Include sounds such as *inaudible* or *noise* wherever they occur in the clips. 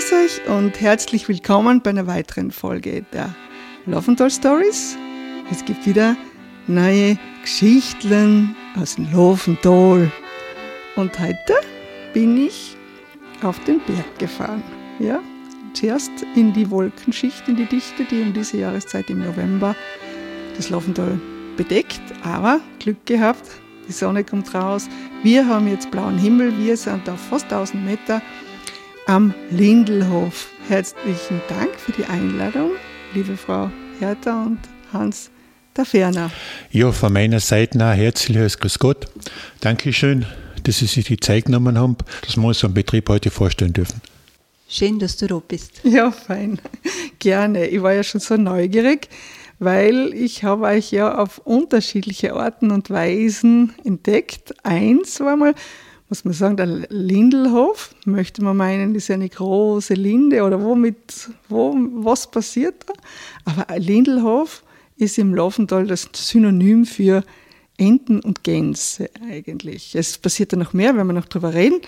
Grüß euch und herzlich willkommen bei einer weiteren Folge der Laufenthal Stories. Es gibt wieder neue Geschichten aus dem Laufenthal. Und heute bin ich auf den Berg gefahren. Ja, zuerst in die Wolkenschicht, in die Dichte, die um diese Jahreszeit im November das Laufenthal bedeckt. Aber Glück gehabt, die Sonne kommt raus. Wir haben jetzt blauen Himmel. Wir sind auf fast 1000 Meter am Lindelhof. Herzlichen Dank für die Einladung, liebe Frau Hertha und Hans Taferner. Ja, von meiner Seite auch herzliches Grüß Gott. Dankeschön, dass Sie sich die Zeit genommen haben, dass wir uns am Betrieb heute vorstellen dürfen. Schön, dass du da bist. Ja, fein. Gerne. Ich war ja schon so neugierig, weil ich habe euch ja auf unterschiedliche Arten und Weisen entdeckt. Eins war mal, muss man sagen, der Lindelhof, möchte man meinen, ist eine große Linde oder womit, wo, was passiert da? Aber Lindelhof ist im Laufental das Synonym für Enten und Gänse eigentlich. Es passiert da noch mehr, wenn wir noch drüber reden.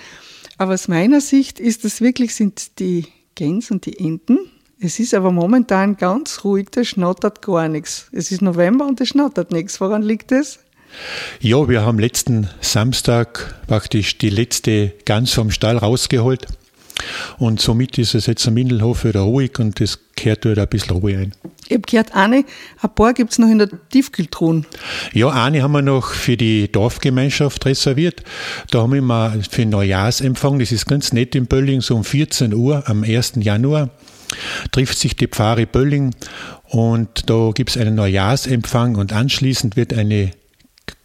Aber aus meiner Sicht ist das wirklich, sind die Gänse und die Enten. Es ist aber momentan ganz ruhig, da schnattert gar nichts. Es ist November und es schnattert nichts. Woran liegt es? Ja, wir haben letzten Samstag praktisch die letzte Gans vom Stall rausgeholt. Und somit ist es jetzt am Mindelhof wieder ruhig und es kehrt wieder ein bisschen Ruhe ein. Ich habe gehört, eine, ein paar gibt es noch in der Tiefkühltruhen. Ja, eine haben wir noch für die Dorfgemeinschaft reserviert. Da haben wir mal für Neujahrsempfang, das ist ganz nett in Bölling, so um 14 Uhr am 1. Januar trifft sich die Pfarre Bölling und da gibt es einen Neujahrsempfang und anschließend wird eine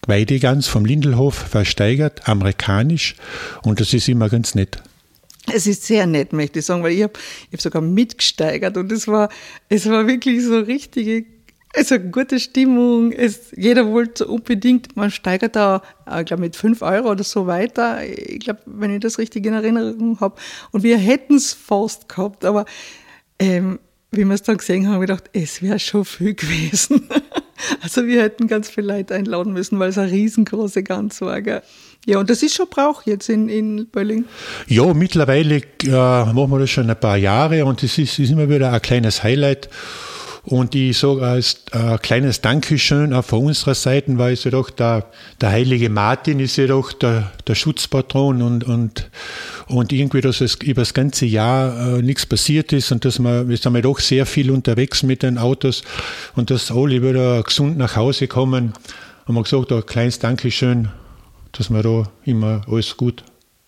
Weidegans vom Lindelhof versteigert, amerikanisch. Und das ist immer ganz nett. Es ist sehr nett, möchte ich sagen, weil ich habe hab sogar mitgesteigert und es war, es war wirklich so richtige, also gute Stimmung. Es, jeder wollte unbedingt, man steigert da, ich glaube, mit fünf Euro oder so weiter. Ich glaube, wenn ich das richtig in Erinnerung habe. Und wir hätten es fast gehabt, aber ähm, wie wir es dann gesehen haben, habe ich gedacht, es wäre schon viel *laughs* gewesen. Also wir hätten ganz viele Leute einladen müssen, weil es eine riesengroße Gans war. Gell? Ja, und das ist schon Brauch jetzt in, in Bölling. Ja, mittlerweile äh, machen wir das schon ein paar Jahre und es ist, ist immer wieder ein kleines Highlight. Und ich sage als äh, kleines Dankeschön auch von unserer Seite, weil es ja doch der, der heilige Martin ist ja doch der, der Schutzpatron und, und, und irgendwie, dass es über das ganze Jahr äh, nichts passiert ist und dass wir, wir sind ja doch sehr viel unterwegs mit den Autos und dass alle wieder gesund nach Hause kommen. Haben wir gesagt, ein kleines Dankeschön, dass mir da immer alles gut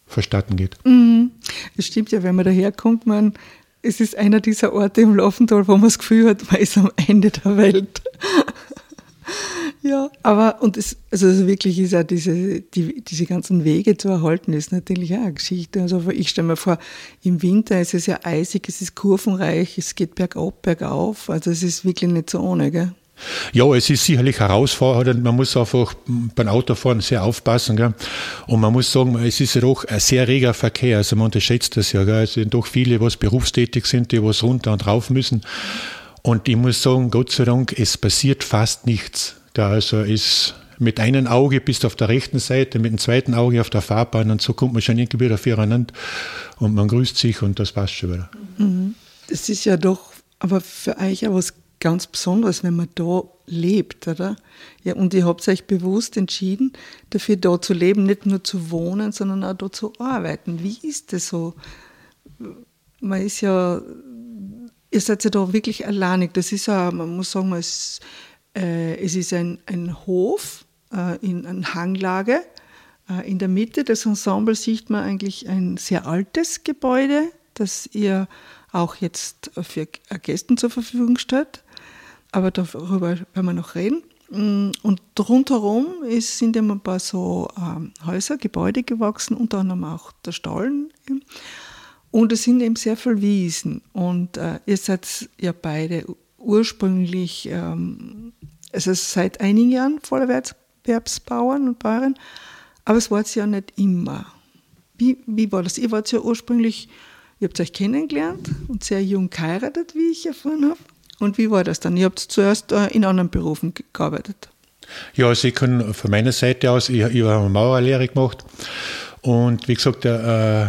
verstatten geht. Mhm. Das stimmt ja, wenn man daherkommt, man es ist einer dieser Orte im Laufental, wo man das Gefühl hat, man ist am Ende der Welt. *laughs* ja, aber und es, also wirklich ist ja diese, die, diese ganzen Wege zu erhalten, ist natürlich auch eine Geschichte. Also ich stelle mir vor, im Winter ist es ja eisig, es ist kurvenreich, es geht bergab, bergauf. Also es ist wirklich nicht so ohne, gell? Ja, es ist sicherlich herausfordernd. Man muss einfach beim Autofahren sehr aufpassen. Gell? Und man muss sagen, es ist doch ein sehr reger Verkehr. Also man unterschätzt das ja. Gell? Es sind doch viele, was berufstätig sind, die was runter und rauf müssen. Und ich muss sagen, Gott sei Dank, es passiert fast nichts. Da also ist mit einem Auge bist du auf der rechten Seite, mit dem zweiten Auge auf der Fahrbahn und so kommt man schon irgendwie wieder füreinander und man grüßt sich und das passt schon wieder. Mhm. Das ist ja doch aber für euch auch was ganz besonders, wenn man da lebt, oder? Ja, und ihr habt euch bewusst entschieden, dafür da zu leben, nicht nur zu wohnen, sondern auch da zu arbeiten. Wie ist das so? Man ist ja, ihr seid ja da wirklich alleinig. Das ist ja, man muss sagen, es, äh, es ist ein, ein Hof äh, in einer Hanglage. Äh, in der Mitte des Ensembles sieht man eigentlich ein sehr altes Gebäude, das ihr auch jetzt für Gästen zur Verfügung stellt aber darüber werden wir noch reden. Mm, und rundherum ist, sind eben ein paar so ähm, Häuser, Gebäude gewachsen, unter anderem auch der Stollen. Und es sind eben sehr viele Wiesen. Und äh, ihr seid ja beide ursprünglich, ähm, also seit einigen Jahren Vollerwerbsbauern und Bauern, aber es war es ja nicht immer. Wie, wie war das? Ihr wart ja ursprünglich, ihr habt euch kennengelernt und sehr jung geheiratet, wie ich erfahren habe. Und wie war das dann? Ihr habt zuerst äh, in anderen Berufen gearbeitet. Ja, also ich kann von meiner Seite aus, ich, ich habe eine Maurerlehre gemacht und wie gesagt, äh,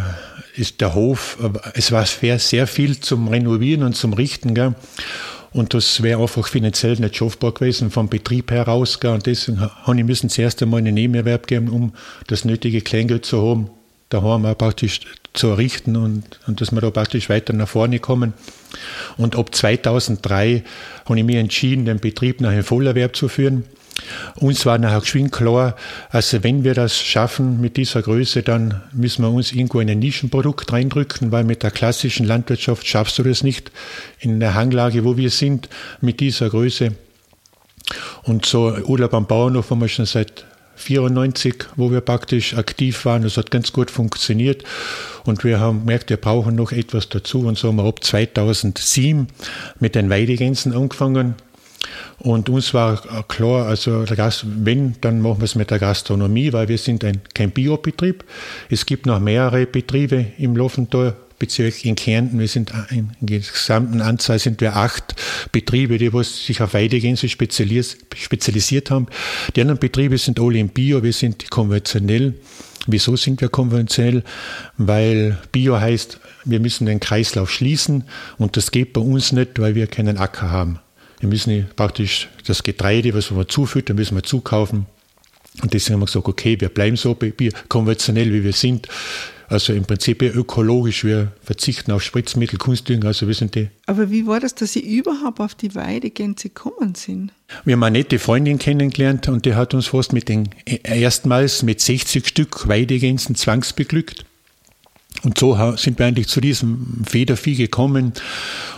ist der Hof, es war sehr viel zum Renovieren und zum Richten. Gell? Und das wäre einfach finanziell nicht schaffbar gewesen vom Betrieb heraus. Gell? Und deswegen habe ich müssen zuerst einmal einen Nebenerwerb geben, um das nötige Kleingeld zu haben, daheim auch praktisch zu errichten und, und dass wir da praktisch weiter nach vorne kommen. Und ab 2003 habe ich mich entschieden, den Betrieb nach einem Vollerwerb zu führen. Uns war nachher geschwind klar, also wenn wir das schaffen mit dieser Größe, dann müssen wir uns irgendwo in ein Nischenprodukt reindrücken, weil mit der klassischen Landwirtschaft schaffst du das nicht in der Hanglage, wo wir sind, mit dieser Größe. Und so Urlaub am Bauernhof haben wir schon seit 94, wo wir praktisch aktiv waren. Das hat ganz gut funktioniert. Und wir haben gemerkt, wir brauchen noch etwas dazu. Und so haben wir ab 2007 mit den Weidegänsen angefangen. Und uns war klar, also wenn, dann machen wir es mit der Gastronomie, weil wir sind ein, kein Biobetrieb. Es gibt noch mehrere Betriebe im Loffental Bezirk in Kärnten. Wir sind in der gesamten Anzahl sind wir acht Betriebe, die sich auf Weidegänse spezialisiert haben. Die anderen Betriebe sind alle im Bio, wir sind konventionell. Wieso sind wir konventionell? Weil Bio heißt, wir müssen den Kreislauf schließen und das geht bei uns nicht, weil wir keinen Acker haben. Wir müssen praktisch das Getreide, was wir zufüttern, müssen wir zukaufen. Und deswegen haben wir gesagt, okay, wir bleiben so konventionell, wie wir sind. Also im Prinzip ökologisch. Wir verzichten auf Spritzmittel, Kunstdünger. Also wir sind die. Aber wie war das, dass Sie überhaupt auf die Weidegänse gekommen sind? Wir haben eine nette Freundin kennengelernt und die hat uns fast mit den erstmals mit 60 Stück Weidegänsen zwangsbeglückt. Und so sind wir eigentlich zu diesem Federvieh gekommen.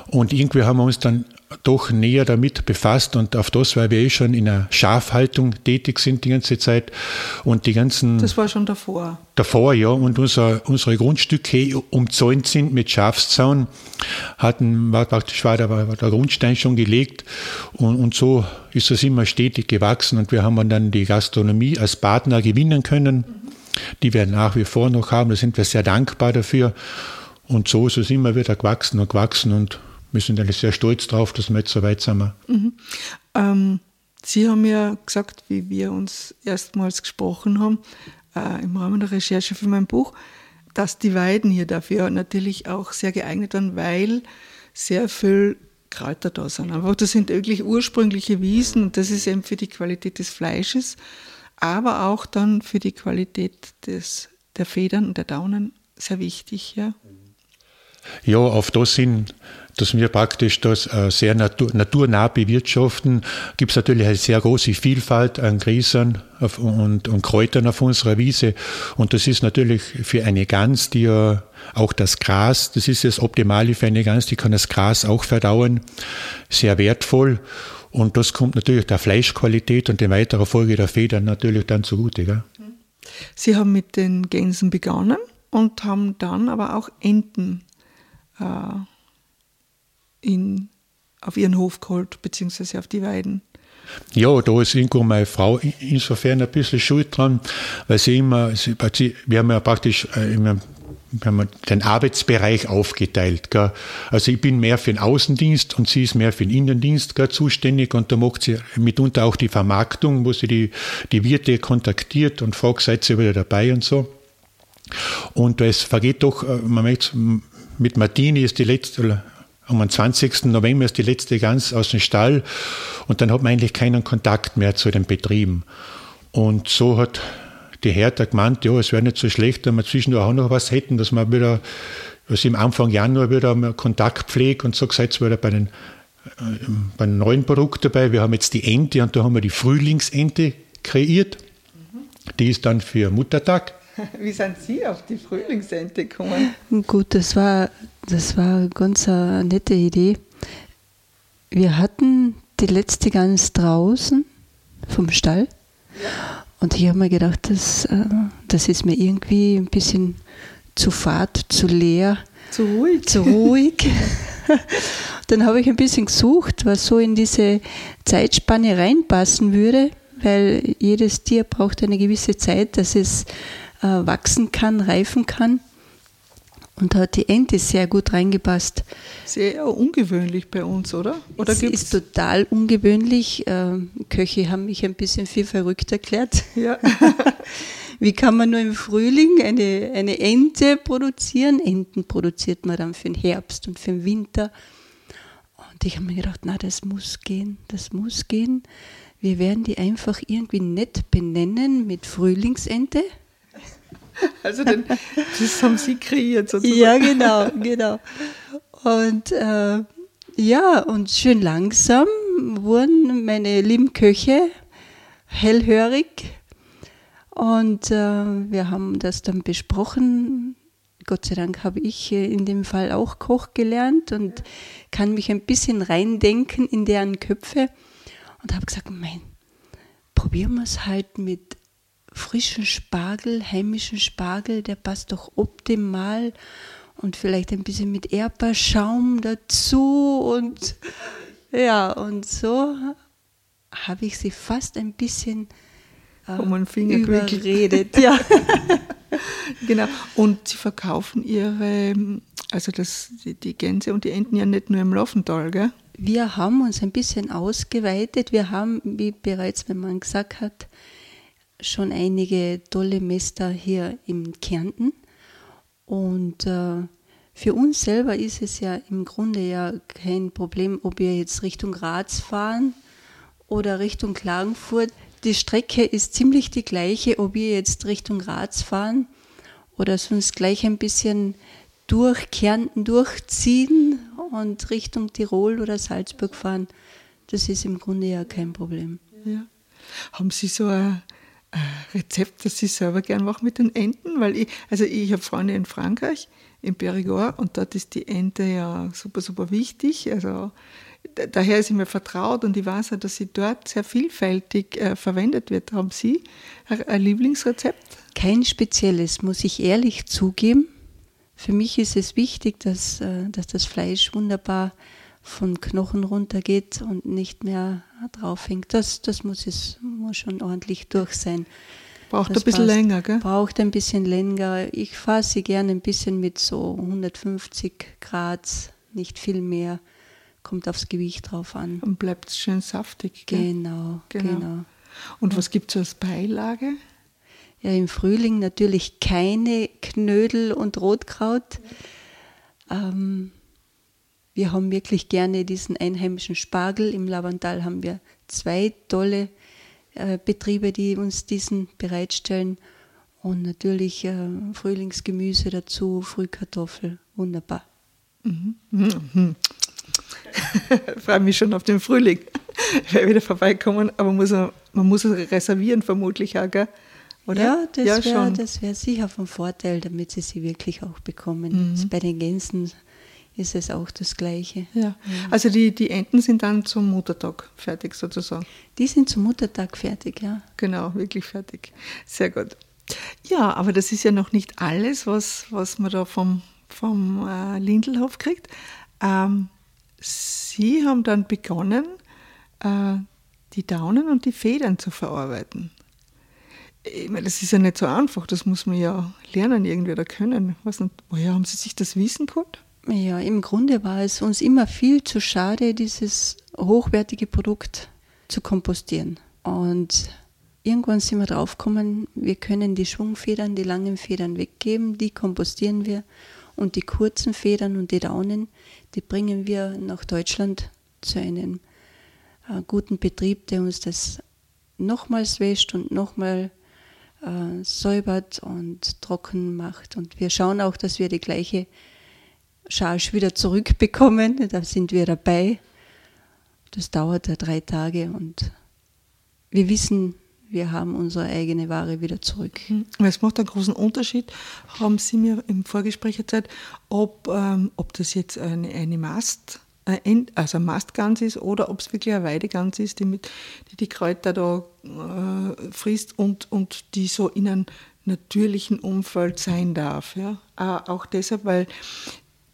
Und irgendwie haben wir uns dann doch näher damit befasst und auf das, weil wir eh schon in einer Schafhaltung tätig sind die ganze Zeit und die ganzen. Das war schon davor. Davor, ja. Und unser, unsere Grundstücke umzäunt sind mit Schafszaun, hatten, war praktisch war der, war der Grundstein schon gelegt und, und so ist das immer stetig gewachsen und wir haben dann die Gastronomie als Partner gewinnen können. Die wir nach wie vor noch haben. Da sind wir sehr dankbar dafür. Und so ist es immer wieder gewachsen und gewachsen und wir sind eigentlich sehr stolz drauf, dass wir jetzt so weit sind. Mhm. Ähm, Sie haben ja gesagt, wie wir uns erstmals gesprochen haben, äh, im Rahmen der Recherche für mein Buch, dass die Weiden hier dafür natürlich auch sehr geeignet sind, weil sehr viel Kräuter da sind. Einfach, das sind wirklich ursprüngliche Wiesen und das ist eben für die Qualität des Fleisches, aber auch dann für die Qualität des, der Federn und der Daunen sehr wichtig. Ja, ja auf das sind dass wir praktisch das äh, sehr natur, naturnah bewirtschaften, gibt es natürlich eine sehr große Vielfalt an Gräsern und, und Kräutern auf unserer Wiese. Und das ist natürlich für eine Gans, die ja auch das Gras, das ist das Optimale für eine Gans, die kann das Gras auch verdauen, sehr wertvoll. Und das kommt natürlich der Fleischqualität und in weiterer Folge der Federn natürlich dann zugute. Gell? Sie haben mit den Gänsen begonnen und haben dann aber auch Enten äh, in, auf ihren Hof geholt, beziehungsweise auf die Weiden. Ja, da ist irgendwo meine Frau insofern ein bisschen schuld dran, weil sie immer, wir haben ja praktisch äh, haben den Arbeitsbereich aufgeteilt. Gell. Also ich bin mehr für den Außendienst und sie ist mehr für den Innendienst gell, zuständig und da macht sie mitunter auch die Vermarktung, wo sie die, die Wirte kontaktiert und fragt, seid ihr wieder dabei und so. Und es vergeht doch, äh, man merkt, mit Martini ist die letzte, am 20. November ist die letzte Gans aus dem Stall und dann hat man eigentlich keinen Kontakt mehr zu den Betrieben. Und so hat die Hertha gemeint, ja, es wäre nicht so schlecht, wenn wir zwischendurch auch noch was hätten, dass man wieder, was im Anfang Januar wieder Kontakt pflegt und so gesagt, wieder bei den, äh, bei einem neuen Produkt dabei. Wir haben jetzt die Ente und da haben wir die Frühlingsente kreiert. Die ist dann für Muttertag. *laughs* Wie sind Sie auf die Frühlingsente gekommen? Gut, das war, das war eine ganz eine nette Idee. Wir hatten die letzte Gans draußen vom Stall. Und ich habe mir gedacht, das, äh, das ist mir irgendwie ein bisschen zu fad, zu leer. Zu ruhig. Zu ruhig. *laughs* Dann habe ich ein bisschen gesucht, was so in diese Zeitspanne reinpassen würde, weil jedes Tier braucht eine gewisse Zeit, dass es äh, wachsen kann, reifen kann. Und da hat die Ente sehr gut reingepasst. Sehr ungewöhnlich bei uns, oder? Oder es gibt's? ist total ungewöhnlich. Ähm, Köche haben mich ein bisschen viel verrückt erklärt. Ja. *laughs* Wie kann man nur im Frühling eine, eine Ente produzieren? Enten produziert man dann für den Herbst und für den Winter. Und ich habe mir gedacht, na, das muss gehen, das muss gehen. Wir werden die einfach irgendwie nett benennen mit Frühlingsente. *laughs* Also den, das haben Sie kreiert sozusagen. Ja, genau, genau. Und äh, ja, und schön langsam wurden meine lieben Köche hellhörig. Und äh, wir haben das dann besprochen. Gott sei Dank habe ich in dem Fall auch Koch gelernt und kann mich ein bisschen reindenken in deren Köpfe. Und habe gesagt, mein, probieren wir es halt mit frischen Spargel, heimischen Spargel, der passt doch optimal. Und vielleicht ein bisschen mit Erdbeerschaum dazu. Und ja, und so habe ich sie fast ein bisschen äh, Um Finger überredet. *laughs* Ja. Genau. Und Sie verkaufen Ihre, also das, die, die Gänse und die Enten ja nicht nur im Laufental, gell? Wir haben uns ein bisschen ausgeweitet. Wir haben, wie bereits mein Mann gesagt hat, schon einige tolle Mester hier im Kärnten. Und äh, für uns selber ist es ja im Grunde ja kein Problem, ob wir jetzt Richtung Graz fahren oder Richtung Klagenfurt. Die Strecke ist ziemlich die gleiche, ob wir jetzt Richtung Graz fahren oder sonst gleich ein bisschen durch Kärnten durchziehen und Richtung Tirol oder Salzburg fahren. Das ist im Grunde ja kein Problem. Ja. Haben Sie so ein, ein Rezept, das Sie selber gern machen mit den Enten? Weil ich, also ich habe Freunde in Frankreich, in Périgord, und dort ist die Ente ja super, super wichtig. Also da- daher ist sie mir vertraut und ich weiß auch, dass sie dort sehr vielfältig äh, verwendet wird. Haben Sie ein, ein Lieblingsrezept? Kein spezielles, muss ich ehrlich zugeben. Für mich ist es wichtig, dass, äh, dass das Fleisch wunderbar von Knochen runtergeht und nicht mehr drauf hängt. Das, das muss, es, muss schon ordentlich durch sein. Braucht Das ein bisschen passt. länger, gell? Braucht ein bisschen länger. Ich fahre sie gerne ein bisschen mit so 150 Grad, nicht viel mehr. Kommt aufs Gewicht drauf an. Dann bleibt es schön saftig. Gell? Genau, Genau. genau. Und was gibt es als Beilage? Ja, im Frühling natürlich keine Knödel und Rotkraut. Ähm, wir haben wirklich gerne diesen einheimischen Spargel. Im Lavantal haben wir zwei tolle äh, Betriebe, die uns diesen bereitstellen. Und natürlich äh, Frühlingsgemüse dazu, Frühkartoffel, wunderbar. Ich *laughs* freue mich schon auf den Frühling. *laughs* Ich werde wieder vorbeikommen, aber muss, man muss es reservieren vermutlich auch, gell? Oder? Ja, das ja, wäre das wär sicher von Vorteil, damit sie sie wirklich auch bekommen. Mhm. Bei den Gänsen ist es auch das Gleiche. Ja. Also die, die Enten sind dann zum Muttertag fertig sozusagen. Die sind zum Muttertag fertig, ja. Genau, wirklich fertig. Sehr gut. Ja, aber das ist ja noch nicht alles, was, was man da vom, vom äh, Lindelhof kriegt. Ähm, Sie haben dann begonnen, äh, die Daunen und die Federn zu verarbeiten. Ich meine, das ist ja nicht so einfach, das muss man ja lernen irgendwie oder können. Was woher haben Sie sich das Wissen geholt? Ja, im Grunde war es uns immer viel zu schade, dieses hochwertige Produkt zu kompostieren. Und irgendwann sind wir draufgekommen, wir können die Schwungfedern, die langen Federn weggeben, die kompostieren wir. Und die kurzen Federn und die Daunen, die bringen wir nach Deutschland zu einem äh, guten Betrieb, der uns das nochmals wäscht und nochmal äh, säubert und trocken macht. Und wir schauen auch, dass wir die gleiche Charge wieder zurückbekommen. Da sind wir dabei. Das dauert ja drei Tage und wir wissen, wir haben unsere eigene Ware wieder zurück. Weil Es macht einen großen Unterschied, haben Sie mir im Vorgespräch erzählt, ob, ähm, ob das jetzt eine, eine Mast, äh, also ein Mastgans ist oder ob es wirklich eine Weidegans ist, die mit, die, die Kräuter da äh, frisst und, und die so in einem natürlichen Umfeld sein darf. Ja? Äh, auch deshalb, weil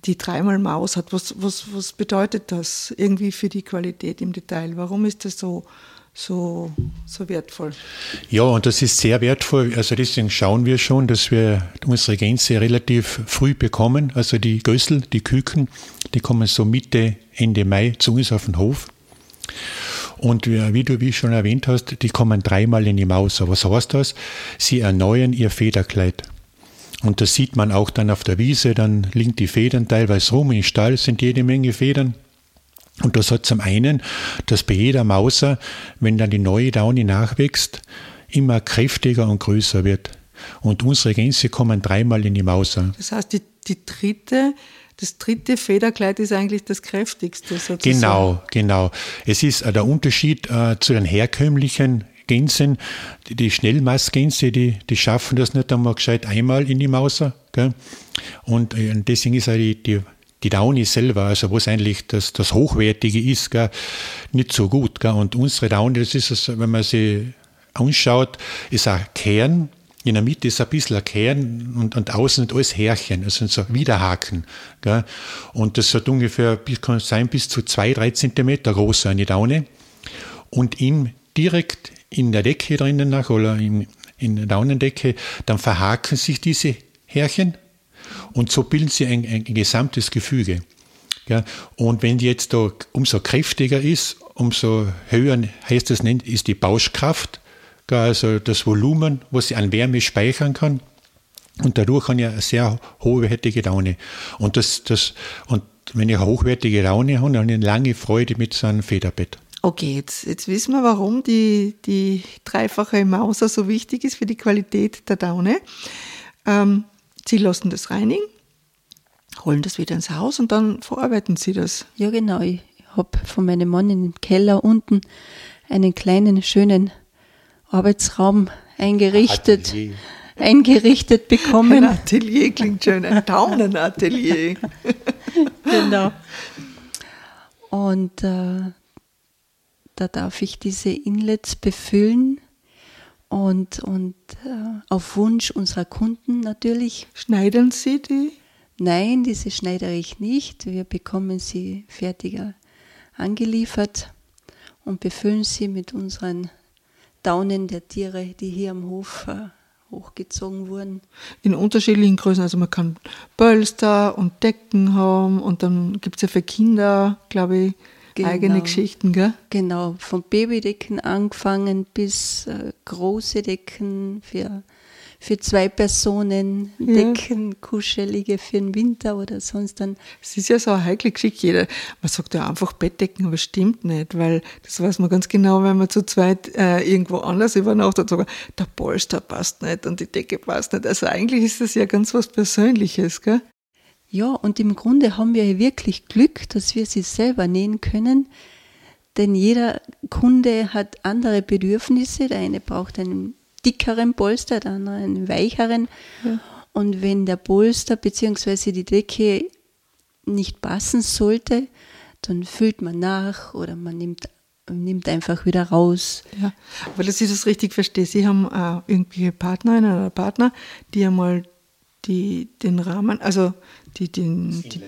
die dreimal Maus hat. Was, was, was bedeutet das irgendwie für die Qualität im Detail? Warum ist das so, so, so wertvoll. Ja, und das ist sehr wertvoll. Also deswegen schauen wir schon, dass wir unsere Gänse relativ früh bekommen. Also die Gössel, die Küken, die kommen so Mitte, Ende Mai zu uns auf den Hof. Und wie du wie schon erwähnt hast, die kommen dreimal in die Maus. Was heißt das? Sie erneuern ihr Federkleid. Und das sieht man auch dann auf der Wiese, dann liegen die Federn teilweise rum, im Stall sind jede Menge Federn. Und das hat zum einen, dass bei jeder Mauser, wenn dann die neue Daune nachwächst, immer kräftiger und größer wird. Und unsere Gänse kommen dreimal in die Mauser. Das heißt, die, die dritte, das dritte Federkleid ist eigentlich das kräftigste sozusagen. Genau, genau. Es ist äh, der Unterschied äh, zu den herkömmlichen Gänsen, die, die Schnellmastgänse, die, die schaffen das nicht einmal gescheit einmal in die Mauser. Gell? Und äh, deswegen ist auch die, die die Downy selber, also was eigentlich das, das Hochwertige ist, gell, nicht so gut. Gell. Und unsere Downy, das ist, es, wenn man sie anschaut, ist ein Kern, in der Mitte ist ein bisschen ein Kern und, und außen sind alles Härchen, das sind so Widerhaken. Gell. Und das hat ungefähr, kann sein, bis zu zwei, drei Zentimeter groß, eine Daune. Und in, direkt in der Decke drinnen nach, oder in, in der Daunendecke, dann verhaken sich diese Härchen und so bilden sie ein, ein gesamtes Gefüge. Ja, und wenn die jetzt da umso kräftiger ist, umso höher heißt das nennt, ist die Bauschkraft, also das Volumen, was sie an Wärme speichern kann. Und dadurch kann ich eine sehr hochwertige Laune. Und, das, das, und wenn ich eine hochwertige Laune habe, dann habe ich eine lange Freude mit so einem Federbett. Okay, jetzt, jetzt wissen wir, warum die, die dreifache Mauser so wichtig ist für die Qualität der Daune. Ähm, Sie lassen das reinigen, holen das wieder ins Haus und dann verarbeiten Sie das. Ja, genau. Ich habe von meinem Mann im Keller unten einen kleinen, schönen Arbeitsraum eingerichtet. Atelier. Eingerichtet bekommen. Ein Atelier klingt schön, ein Daunenatelier. *laughs* genau. Und äh, da darf ich diese Inlets befüllen und, und äh, auf Wunsch unserer Kunden natürlich. Schneiden Sie die? Nein, diese schneidere ich nicht. Wir bekommen sie fertiger angeliefert und befüllen sie mit unseren Daunen der Tiere, die hier am Hof äh, hochgezogen wurden. In unterschiedlichen Größen. Also man kann Pölster und Decken haben und dann gibt es ja für Kinder, glaube ich, genau. eigene Geschichten, gell? Genau, von Babydecken angefangen bis äh, große Decken für, für zwei Personen, ja. Decken, kuschelige für den Winter oder sonst dann. Es ist ja so eine heikle Geschichte. Jeder, man sagt ja einfach Bettdecken, aber stimmt nicht, weil das weiß man ganz genau, wenn man zu zweit äh, irgendwo anders übernachtet, sogar der Polster passt nicht und die Decke passt nicht. Also eigentlich ist das ja ganz was Persönliches, gell? Ja, und im Grunde haben wir wirklich Glück, dass wir sie selber nähen können, denn jeder Kunde hat andere Bedürfnisse. Der eine braucht einen dickeren Polster, der andere einen weicheren. Ja. Und wenn der Polster bzw. die Decke nicht passen sollte, dann füllt man nach oder man nimmt, nimmt einfach wieder raus. Ja, aber dass ich das richtig verstehe, Sie haben äh, irgendwelche Partnerinnen oder Partner, die einmal die, den Rahmen, also die, den, das, Inlet. Die,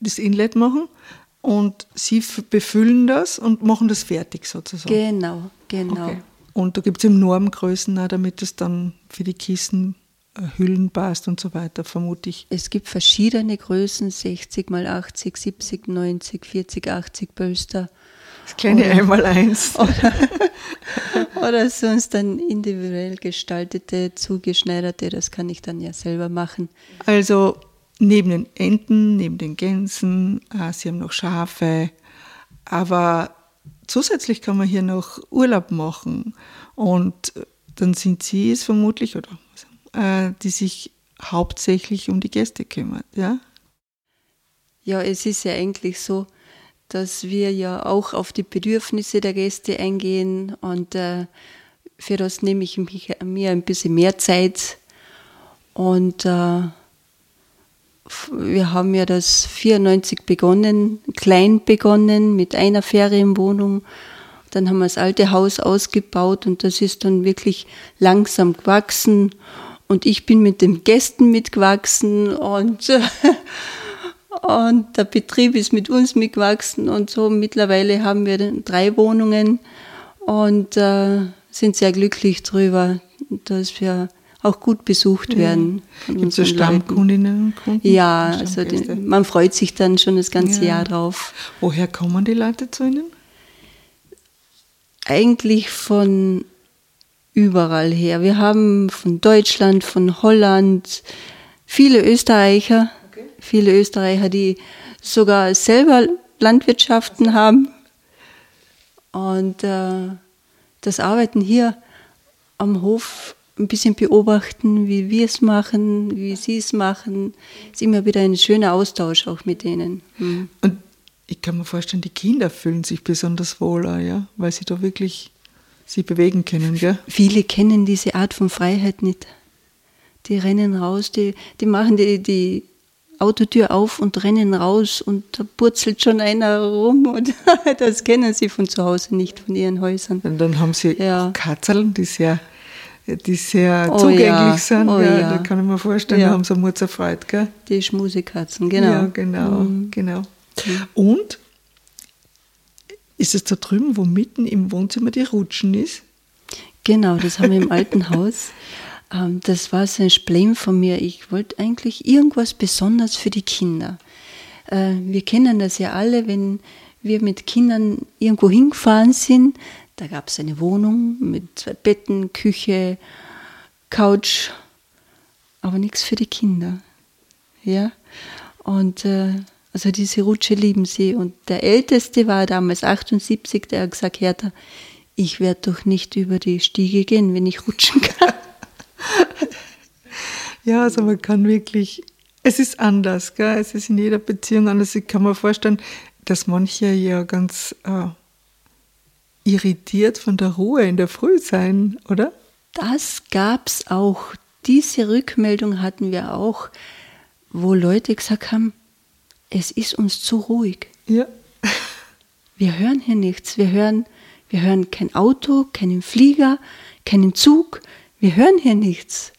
das Inlet machen und sie befüllen das und machen das fertig sozusagen. Genau, genau. Okay. Und da gibt es eben Normgrößen, auch, damit es dann für die Kissen äh, Hüllen passt und so weiter, vermute ich. Es gibt verschiedene Größen, 60 mal 80, 70, 90, 40, 80 Pölster. Das kleine oder, einmal eins. *laughs* Oder, oder sonst dann individuell gestaltete, zugeschneiderte, das kann ich dann ja selber machen. Also neben den Enten, neben den Gänsen, äh, sie haben noch Schafe, aber zusätzlich kann man hier noch Urlaub machen. Und dann sind sie es vermutlich, oder äh, die sich hauptsächlich um die Gäste kümmert, ja? Ja, es ist ja eigentlich so, dass wir ja auch auf die Bedürfnisse der Gäste eingehen und äh, für das nehme ich mir ein bisschen mehr Zeit. Und äh, wir haben ja das 94 begonnen, klein begonnen mit einer Ferienwohnung. Dann haben wir das alte Haus ausgebaut und das ist dann wirklich langsam gewachsen. Und ich bin mit den Gästen mitgewachsen und *laughs* Und der Betrieb ist mit uns mitgewachsen und so. Mittlerweile haben wir drei Wohnungen und äh, sind sehr glücklich darüber, dass wir auch gut besucht werden. Gibt es Stammkundinnen und Kunden? Ja, also die, man freut sich dann schon das ganze ja. Jahr drauf. Woher kommen die Leute zu Ihnen? Eigentlich von überall her. Wir haben von Deutschland, von Holland, viele Österreicher, okay. viele Österreicher, die sogar selber Landwirtschaften haben. Und äh, das Arbeiten hier am Hof ein bisschen beobachten, wie wir es machen, wie sie es machen, ist immer wieder ein schöner Austausch auch mit denen. Mhm. Und ich kann mir vorstellen, die Kinder fühlen sich besonders wohl, ja, weil sie da wirklich sich bewegen können. Gell? Viele kennen diese Art von Freiheit nicht. Die rennen raus, die, die machen die, die Autotür auf und rennen raus und da purzelt schon einer rum und *laughs* das kennen sie von zu Hause nicht, von ihren Häusern. Und dann haben sie ja. Katzeln, die sehr, die sehr oh, zugänglich ja. sind. Oh, ja, Da kann ich mir vorstellen, ja. da haben sie Mut erfreut. Gell? Die Schmusekatzen, genau. Ja, genau, mhm. genau. Mhm. Und ist es da drüben, wo mitten im Wohnzimmer die Rutschen ist? Genau, das haben wir im alten Haus. *laughs* Ähm, das war so ein Splem von mir. Ich wollte eigentlich irgendwas Besonderes für die Kinder. Äh, wir kennen das ja alle, wenn wir mit Kindern irgendwo hingefahren sind. Da gab es eine Wohnung mit zwei Betten, Küche, Couch, aber nichts für die Kinder. Ja, und äh, also diese Rutsche lieben sie. Und der Älteste war damals 78, der hat gesagt, Hertha, ich werde doch nicht über die Stiege gehen, wenn ich rutschen kann. *laughs* ja, also man kann wirklich, es ist anders, gell? es ist in jeder Beziehung anders. Ich kann mir vorstellen, dass manche ja ganz äh, irritiert von der Ruhe in der Früh sein, oder? Das gab es auch. Diese Rückmeldung hatten wir auch, wo Leute gesagt haben, es ist uns zu ruhig. Ja. *laughs* Wir hören hier nichts. Wir hören, wir hören kein Auto, keinen Flieger, keinen Zug. Wir hören hier nichts.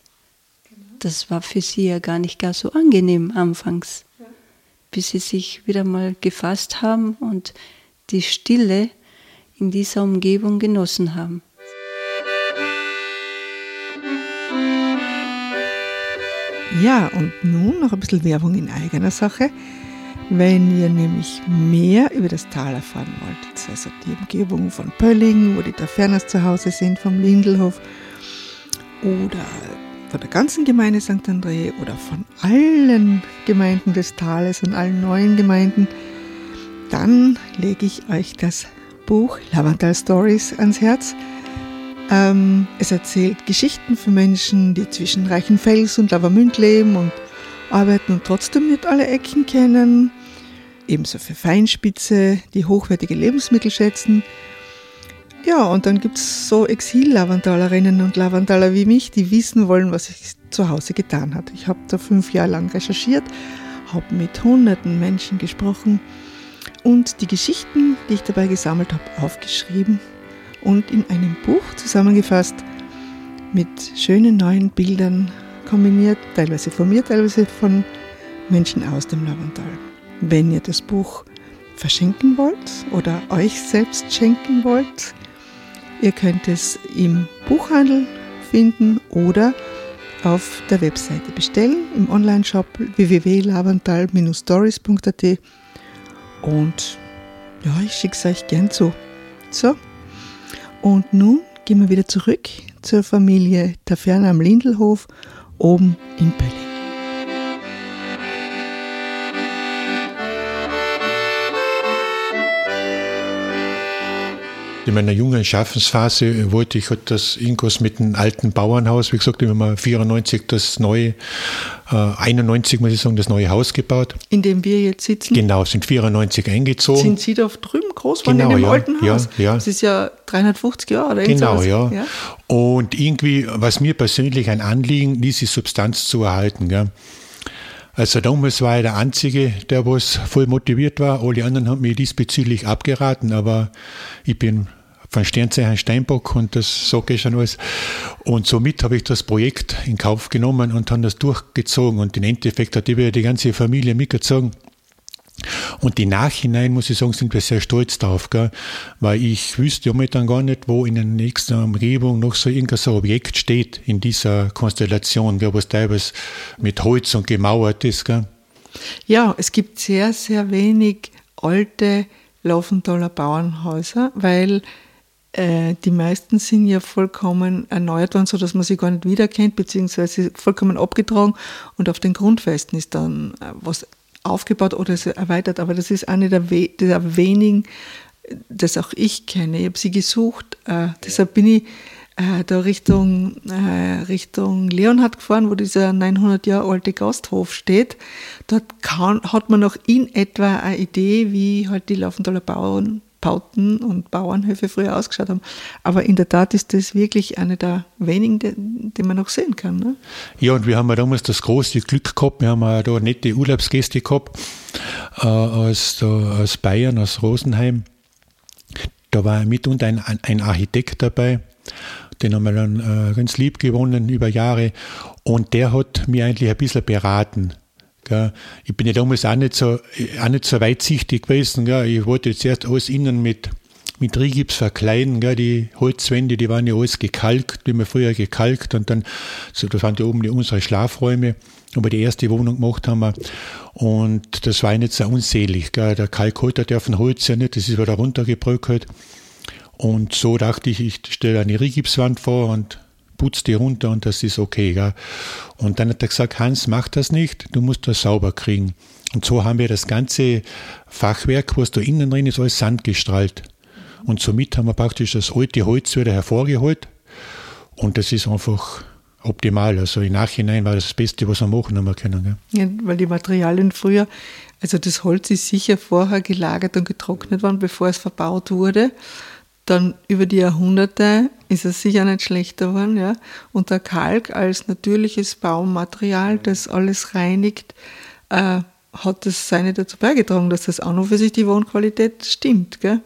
Das war für sie ja gar nicht gar so angenehm anfangs, bis sie sich wieder mal gefasst haben und die Stille in dieser Umgebung genossen haben. Ja, und nun noch ein bisschen Werbung in eigener Sache. Wenn ihr nämlich mehr über das Tal erfahren wollt, also die Umgebung von Pölling, wo die Taferners zu Hause sind, vom Lindelhof oder von der ganzen Gemeinde St. André oder von allen Gemeinden des Tales und allen neuen Gemeinden, dann lege ich euch das Buch Lavandal Stories ans Herz. Ähm, es erzählt Geschichten für Menschen, die zwischen Reichenfels und Lavamünd leben und arbeiten und trotzdem nicht alle Ecken kennen. Ebenso für Feinspitze, die hochwertige Lebensmittel schätzen. Ja, und dann gibt es so Exil-Lavandalerinnen und Lavandaler wie mich, die wissen wollen, was sich zu Hause getan hat. Ich habe da fünf Jahre lang recherchiert, habe mit hunderten Menschen gesprochen und die Geschichten, die ich dabei gesammelt habe, aufgeschrieben und in einem Buch zusammengefasst mit schönen neuen Bildern kombiniert, teilweise von mir, teilweise von Menschen aus dem Lavantal. Wenn ihr das Buch verschenken wollt oder euch selbst schenken wollt, ihr könnt es im Buchhandel finden oder auf der Webseite bestellen, im Onlineshop www.lavantal-stories.at und ja, ich schicke es euch gern zu. So, und nun gehen wir wieder zurück zur Familie Taferner am Lindelhof oben in Pölling. In meiner jungen Schaffensphase wollte ich das irgendwas mit einem alten Bauernhaus, wie gesagt, wir haben 94 das neue, äh, 91 muss ich sagen, das neue Haus gebaut. In dem wir jetzt sitzen? Genau, sind 94 eingezogen. Sind Sie da drüben groß geworden genau, in dem ja, alten Haus? Ja, ja. Das ist ja 350 Jahre oder Genau, ja. ja. Und irgendwie, was mir persönlich ein Anliegen, diese Substanz zu erhalten. Gell? Also damals war ich der Einzige, der was voll motiviert war. Alle anderen haben mir diesbezüglich abgeraten, aber ich bin von Sternzeichen Steinbock und das sage ich schon alles. Und somit habe ich das Projekt in Kauf genommen und habe das durchgezogen und im Endeffekt hat die ganze Familie mitgezogen. Und im Nachhinein, muss ich sagen, sind wir sehr stolz drauf, gell? weil ich wüsste ja dann gar nicht, wo in der nächsten Umgebung noch so irgendein so Objekt steht in dieser Konstellation, gell? was teilweise mit Holz und gemauert ist. Gell? Ja, es gibt sehr, sehr wenig alte Laufenthaler Bauernhäuser, weil äh, die meisten sind ja vollkommen erneuert worden, sodass man sie gar nicht wiederkennt, beziehungsweise vollkommen abgetragen und auf den Grundfesten ist dann äh, was aufgebaut oder so erweitert. Aber das ist eine der, we der wenigen, das auch ich kenne. Ich habe sie gesucht, äh, deshalb bin ich äh, da Richtung, äh, Richtung Leonhard gefahren, wo dieser 900 Jahre alte Gasthof steht. Dort kann, hat man noch in etwa eine Idee, wie halt die Laufenthaler Bauern, Bauten und Bauernhöfe früher ausgeschaut haben. Aber in der Tat ist das wirklich eine der wenigen, die, man noch sehen kann. Ne? Ja, und wir haben ja damals das große Glück gehabt, wir haben ja da nette Urlaubsgäste gehabt äh, aus, da, aus Bayern, aus Rosenheim. Da war mitunter ein, ein Architekt dabei, den haben wir dann äh, ganz lieb gewonnen über Jahre. Und der hat mich eigentlich ein bisschen beraten. Gell. Ich bin ja damals auch nicht so, auch nicht so weitsichtig gewesen. Gell. Ich wollte jetzt erst alles innen mit, mit Rigips verkleiden. Gell. Die Holzwände, die waren ja alles gekalkt, wie wir früher gekalkt. Und dann, so, da waren ja oben die, unsere Schlafräume, wo wir die erste Wohnung gemacht haben. Und das war nicht so unselig. Gell. Der Kalkholter der von Holz ja nicht, das ist wieder runtergebröckelt. Und so dachte ich, ich stelle eine Rigipswand vor und putze die runter und das ist okay. Gell? Und dann hat er gesagt, Hans, mach das nicht, du musst das sauber kriegen. Und so haben wir das ganze Fachwerk, was da innen drin ist, alles Sand gestrahlt. Und somit haben wir praktisch das alte Holz wieder hervorgeholt. Und das ist einfach optimal. Also im Nachhinein war das das Beste, was wir machen haben können. Gell? Ja, weil die Materialien früher, also das Holz ist sicher vorher gelagert und getrocknet worden, bevor es verbaut wurde dann über die Jahrhunderte ist es sicher nicht schlechter geworden. Ja? Und der Kalk als natürliches Baumaterial, das alles reinigt, äh, hat das seine dazu beigetragen, dass das auch noch für sich die Wohnqualität stimmt. Gell?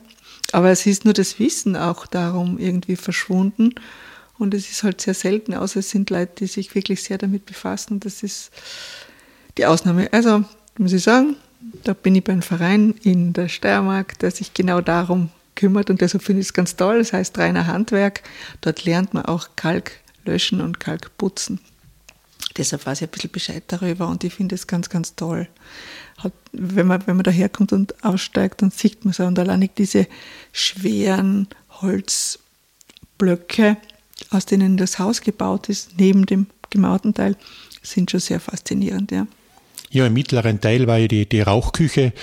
Aber es ist nur das Wissen auch darum irgendwie verschwunden. Und es ist halt sehr selten, außer es sind Leute, die sich wirklich sehr damit befassen. Das ist die Ausnahme. Also muss ich sagen, da bin ich beim Verein in der Steiermark, der sich genau darum kümmert und deshalb finde ich es ganz toll. Das heißt reiner Handwerk. Dort lernt man auch Kalk löschen und Kalk putzen. Deshalb weiß ich ein bisschen Bescheid darüber und ich finde es ganz, ganz toll. Hat, wenn, man, wenn man daherkommt und aussteigt, dann sieht man so und allein diese schweren Holzblöcke, aus denen das Haus gebaut ist, neben dem gemauerten Teil, sind schon sehr faszinierend. Ja. Ja, im mittleren Teil war ja die, die Rauchküche.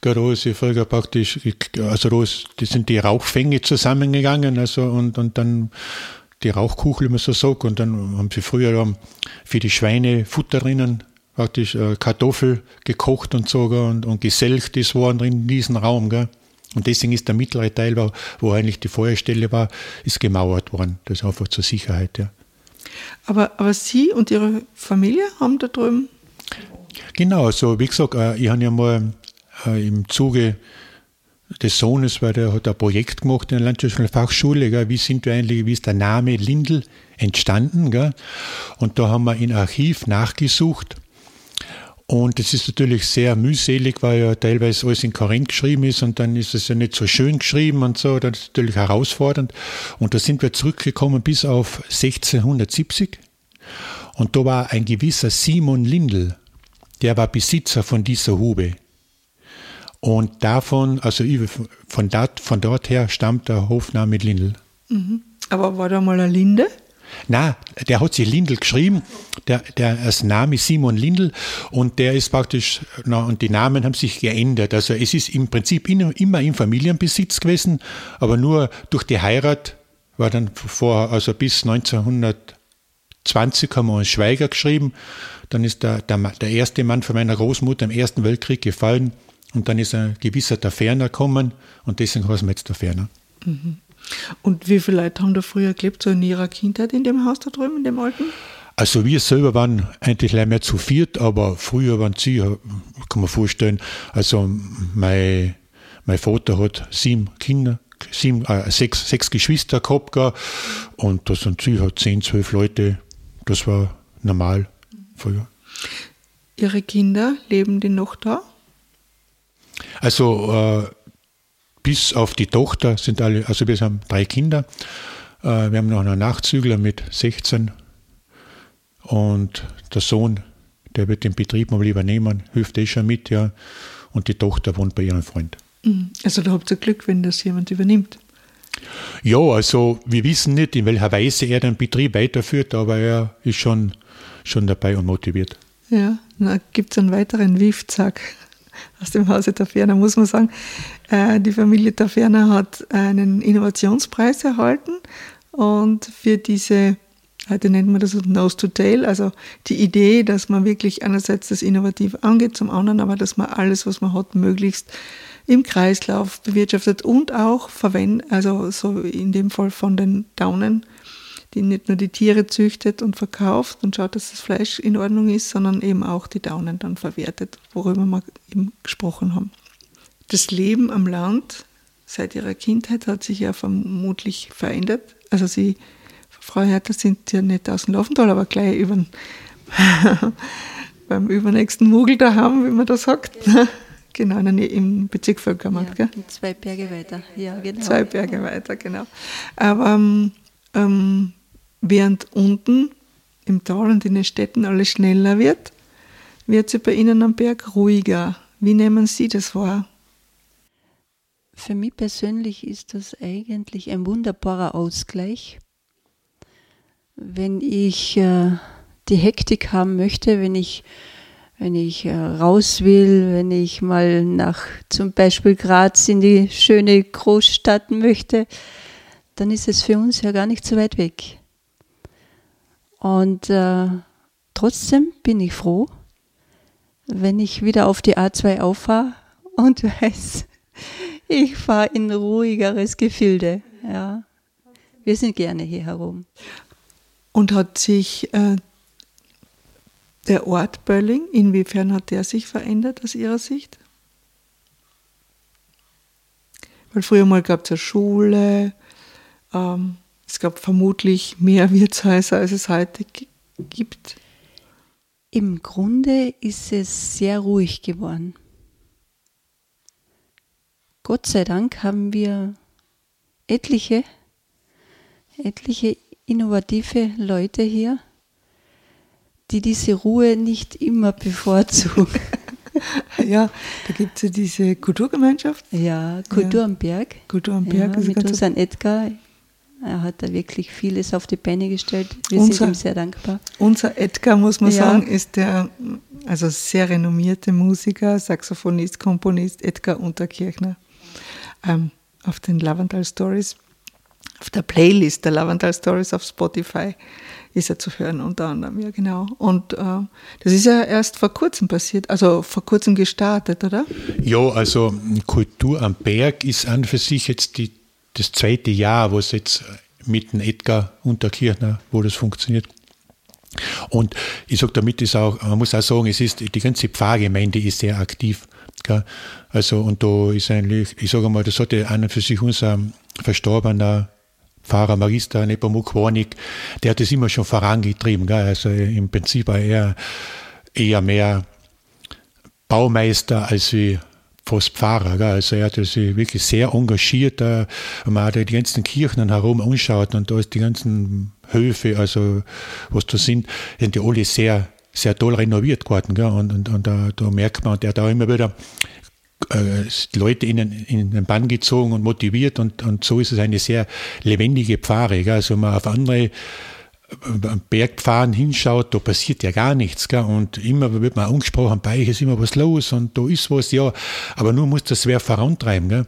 Ja früher praktisch, also ist, das sind die Rauchfänge zusammengegangen, also und, und dann die Rauchkuchel, wie man so sagt, und dann haben sie früher für die Schweine Futter drinnen, praktisch äh, Kartoffel gekocht und so und, und geselcht worden drin in diesem Raum. Gell. Und deswegen ist der mittlere Teil, wo, wo eigentlich die Feuerstelle war, ist gemauert worden. Das ist einfach zur Sicherheit. Ja. Aber, aber Sie und Ihre Familie haben da drüben Genau, so wie gesagt, äh, ich habe ja mal äh, im Zuge des Sohnes, weil der hat ein Projekt gemacht in der Landwirtschaftlichen Fachschule, wie sind wir eigentlich, wie ist der Name Lindl entstanden, und da haben wir in Archiv nachgesucht. Und das ist natürlich sehr mühselig, weil ja teilweise alles in Korrent geschrieben ist und dann ist es ja nicht so schön geschrieben und so, das ist natürlich herausfordernd. Und da sind wir zurückgekommen bis auf 1670 und da war ein gewisser Simon Lindl der war Besitzer von dieser Hube. Und davon, also von dort, von dort her stammt der Hofname Lindl. Mhm. Aber war da mal eine Linde? Na, der hat sich Lindl geschrieben, der, der das Name Simon Lindl und der ist praktisch, na, und die Namen haben sich geändert. Also es ist im Prinzip immer im Familienbesitz gewesen, aber nur durch die Heirat war dann vor, also bis 1920 haben wir uns Schweiger geschrieben dann ist der, der, der erste Mann von meiner Großmutter im Ersten Weltkrieg gefallen und dann ist ein gewisser der Ferner gekommen und deswegen heißen wir jetzt der Ferner. Mhm. Und wie viele Leute haben da früher gelebt, so in ihrer Kindheit in dem Haus da drüben, in dem alten? Also wir selber waren eigentlich leider mehr zu viert, aber früher waren sie, kann man vorstellen, also mein, mein Vater hat sieben Kinder, sieben, äh, sechs, sechs Geschwister gehabt und da sind sie halt zehn, zwölf Leute, das war normal früher. Ihre Kinder, leben die noch da? Also äh, bis auf die Tochter sind alle, also wir haben drei Kinder. Äh, wir haben noch einen Nachzügler mit 16 und der Sohn, der wird den Betrieb mal übernehmen, hilft eh schon mit, ja. Und die Tochter wohnt bei ihrem Freund. Mhm. Also da habt ihr Glück, wenn das jemand übernimmt. Ja, also wir wissen nicht, in welcher Weise er den Betrieb weiterführt, aber er ist schon, schon dabei und motiviert. Ja, gibt es einen weiteren Wiefzack aus dem Hause Taferner, muss man sagen. Äh, die Familie Taferner hat einen Innovationspreis erhalten und für diese, heute nennt man das Nose to Tail, also die Idee, dass man wirklich einerseits das innovativ angeht, zum anderen aber, dass man alles, was man hat, möglichst im Kreislauf bewirtschaftet und auch verwendet, also so in dem Fall von den Daunen, die nicht nur die Tiere züchtet und verkauft und schaut, dass das Fleisch in Ordnung ist, sondern eben auch die Daunen dann verwertet, worüber wir eben gesprochen haben. Das Leben am Land seit ihrer Kindheit hat sich ja vermutlich verändert. Also sie, Frau Hertha, sind ja nicht aus dem Laufental, aber gleich über *laughs* beim übernächsten Mugel da haben, wie man das sagt. Genau, im Bezirk Völkermarkt. Ja, zwei Berge weiter, ja, genau. Zwei Berge weiter, genau. Aber ähm, ähm, während unten im Tal und in den Städten alles schneller wird, wird es bei Ihnen am Berg ruhiger. Wie nehmen Sie das wahr? Für mich persönlich ist das eigentlich ein wunderbarer Ausgleich. Wenn ich äh, die Hektik haben möchte, wenn ich wenn ich äh, raus will, wenn ich mal nach zum Beispiel Graz in die schöne Großstadt möchte, dann ist es für uns ja gar nicht so weit weg. Und äh, trotzdem bin ich froh, wenn ich wieder auf die A2 auffahre und *laughs* weiß, ich fahre in ruhigeres Gefilde. Ja. Wir sind gerne hier herum. Und hat sich äh, der Ort Bölling, inwiefern hat der sich verändert aus Ihrer Sicht? Weil früher mal gab es eine Schule, ähm, es gab vermutlich mehr *laughs* Wirtshäuser, als es heute gibt. Im Grunde ist es sehr ruhig geworden. Gott sei Dank haben wir etliche, etliche innovative Leute hier, die diese Ruhe nicht immer bevorzugen. *laughs* ja, da gibt es ja diese Kulturgemeinschaft. Ja, Kultur ja. am Berg. Kultur am Berg. Ja, mit unserem Edgar. Er hat da wirklich vieles auf die Beine gestellt. Wir unser, sind ihm sehr dankbar. Unser Edgar, muss man ja. sagen, ist der also sehr renommierte Musiker, Saxophonist, Komponist Edgar Unterkirchner. Ähm, auf den Lavandal Stories, auf der Playlist der Lavandal Stories auf Spotify ist er zu hören, unter anderem, ja genau. Und äh, das ist ja erst vor kurzem passiert, also vor kurzem gestartet, oder? Ja, also Kultur am Berg ist an für sich jetzt die, das zweite Jahr, wo es jetzt mit dem Edgar Unterkirchner, wo das funktioniert. Und ich sage damit ist auch, man muss auch sagen, es ist die ganze Pfarrgemeinde ist sehr aktiv. Gell? Also und da ist eigentlich, ich sage mal, das hatte und für sich unser verstorbener Pfarrer Magister Nepomuk Warnig, der hat das immer schon vorangetrieben. Gell? Also im Prinzip war er eher mehr Baumeister als wie fast Pfarrer. Gell? Also er hat sich wirklich sehr engagiert, wenn man die ganzen Kirchen herum anschaut und da ist die ganzen Höfe, also was da sind, sind die alle sehr, sehr toll renoviert geworden. Gell? Und, und, und da, da merkt man, der hat auch immer wieder äh, Leute in den, in den Bann gezogen und motiviert und, und so ist es eine sehr lebendige Pfarre. Gell? Also man auf andere äh, Bergpfaden hinschaut, da passiert ja gar nichts. Gell? Und immer wird man angesprochen, bei euch ist immer was los und da ist was, ja. Aber nur muss das wer vorantreiben. Gell?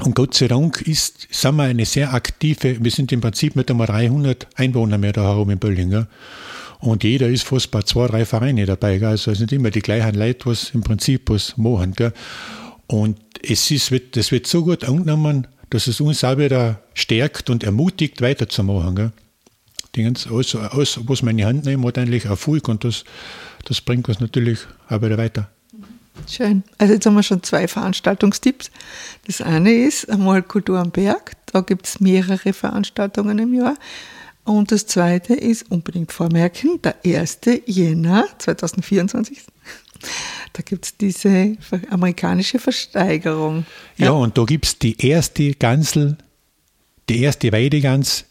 Und Gott sei Dank ist, sind wir eine sehr aktive, wir sind im Prinzip mit einmal 300 Einwohner mehr da herum in Bölling. Gell? Und jeder ist fast bei zwei, drei Vereinen dabei. Gell? Also es sind immer die gleichen Leute, was im Prinzip was machen. Gell? Und es ist, das wird so gut angenommen, dass es uns auch wieder stärkt und ermutigt, weiterzumachen. Gell? Die ganze, alles, alles, was man in die Hand nehmen, hat eigentlich Erfolg und das, das bringt uns natürlich auch wieder weiter. Schön. Also jetzt haben wir schon zwei Veranstaltungstipps. Das eine ist einmal Kultur am Berg. Da gibt es mehrere Veranstaltungen im Jahr. Und das zweite ist unbedingt vormerken, der 1. Jänner 2024. Da gibt es diese amerikanische Versteigerung. Ja, ja und da gibt es die erste Gansel, die erste Weidegans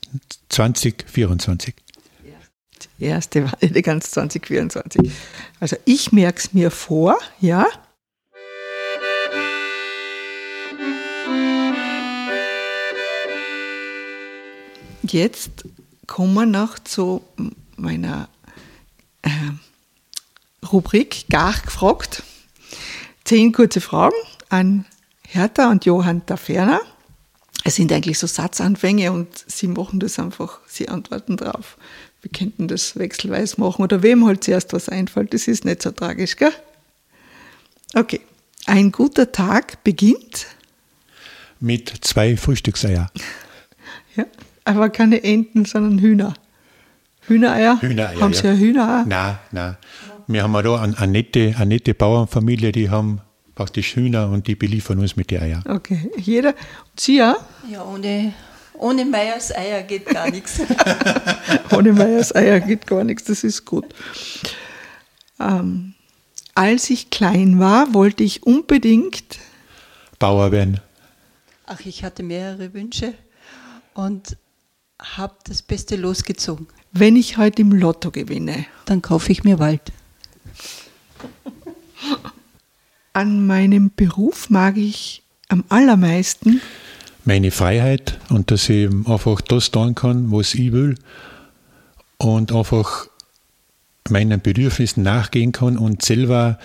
2024. Die erste Weidegans 2024. Also ich merke es mir vor, ja. Jetzt kommen wir noch zu meiner äh, Rubrik Gar gefragt. Zehn kurze Fragen an Hertha und Johann Taferner. Es sind eigentlich so Satzanfänge und sie machen das einfach, sie antworten drauf. Wir könnten das wechselweise machen oder wem halt zuerst was einfällt, das ist nicht so tragisch, gell? Okay. Ein guter Tag beginnt mit zwei Frühstückseier. *laughs* Ja, aber keine Enten, sondern Hühner. Hühnereier? Hühnereier. Haben Sie ja Hühner? Nein, nein. Wir haben da eine, eine, nette, eine nette Bauernfamilie, die haben praktisch Hühner und die beliefern uns mit den Eiern. Okay. Jeder. Sie ja? Ja, ohne, ohne Meyers Eier geht gar nichts. *laughs* ohne Meyers Eier geht gar nichts, das ist gut. Ähm, als ich klein war, wollte ich unbedingt Bauer werden. Ach, ich hatte mehrere Wünsche und habe das Beste losgezogen. Wenn ich heute im Lotto gewinne, dann kaufe ich mir Wald. *laughs* An meinem Beruf mag ich am allermeisten meine Freiheit und dass ich einfach das tun kann, was ich will und einfach meinen Bedürfnissen nachgehen kann und selber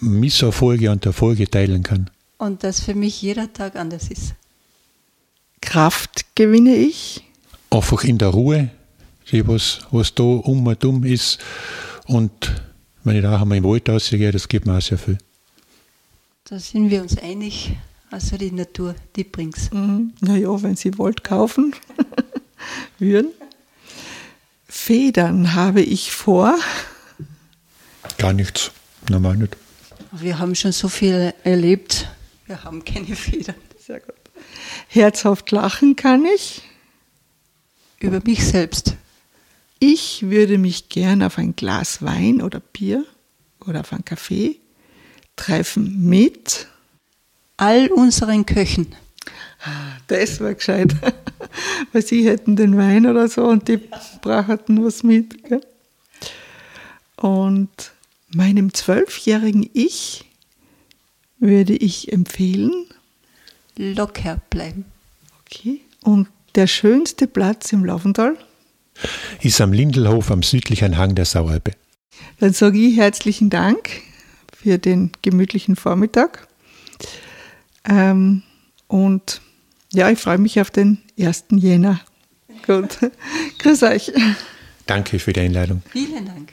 Misserfolge und Erfolge teilen kann. Und dass für mich jeder Tag anders ist. Kraft gewinne ich? Einfach in der Ruhe, was, was da um und um ist. Und wenn ich da einmal im Wald rausgehe, das gibt mir auch sehr viel. Da sind wir uns einig. Also die Natur, die bringt's. Mhm. Naja, wenn Sie Wald kaufen *laughs* würden. Federn habe ich vor. Gar nichts, normal nicht. Wir haben schon so viel erlebt. Wir haben keine Federn. Sehr gut. Herzhaft lachen kann ich. Über mich selbst. Ich würde mich gern auf ein Glas Wein oder Bier oder auf einen Kaffee treffen mit all unseren Köchen. Das war gescheit. *laughs* Weil sie hätten den Wein oder so und die brachten was mit. Gell? Und meinem zwölfjährigen Ich würde ich empfehlen, locker bleiben. Okay. Und der schönste Platz im Laufental? Ist am Lindelhof am südlichen Hang der Sauerbe. Dann sage ich herzlichen Dank für den gemütlichen Vormittag. Ähm, und ja, ich freue mich auf den 1. Jänner. Gut. *laughs* Grüß euch. Danke für die Einladung. Vielen Dank.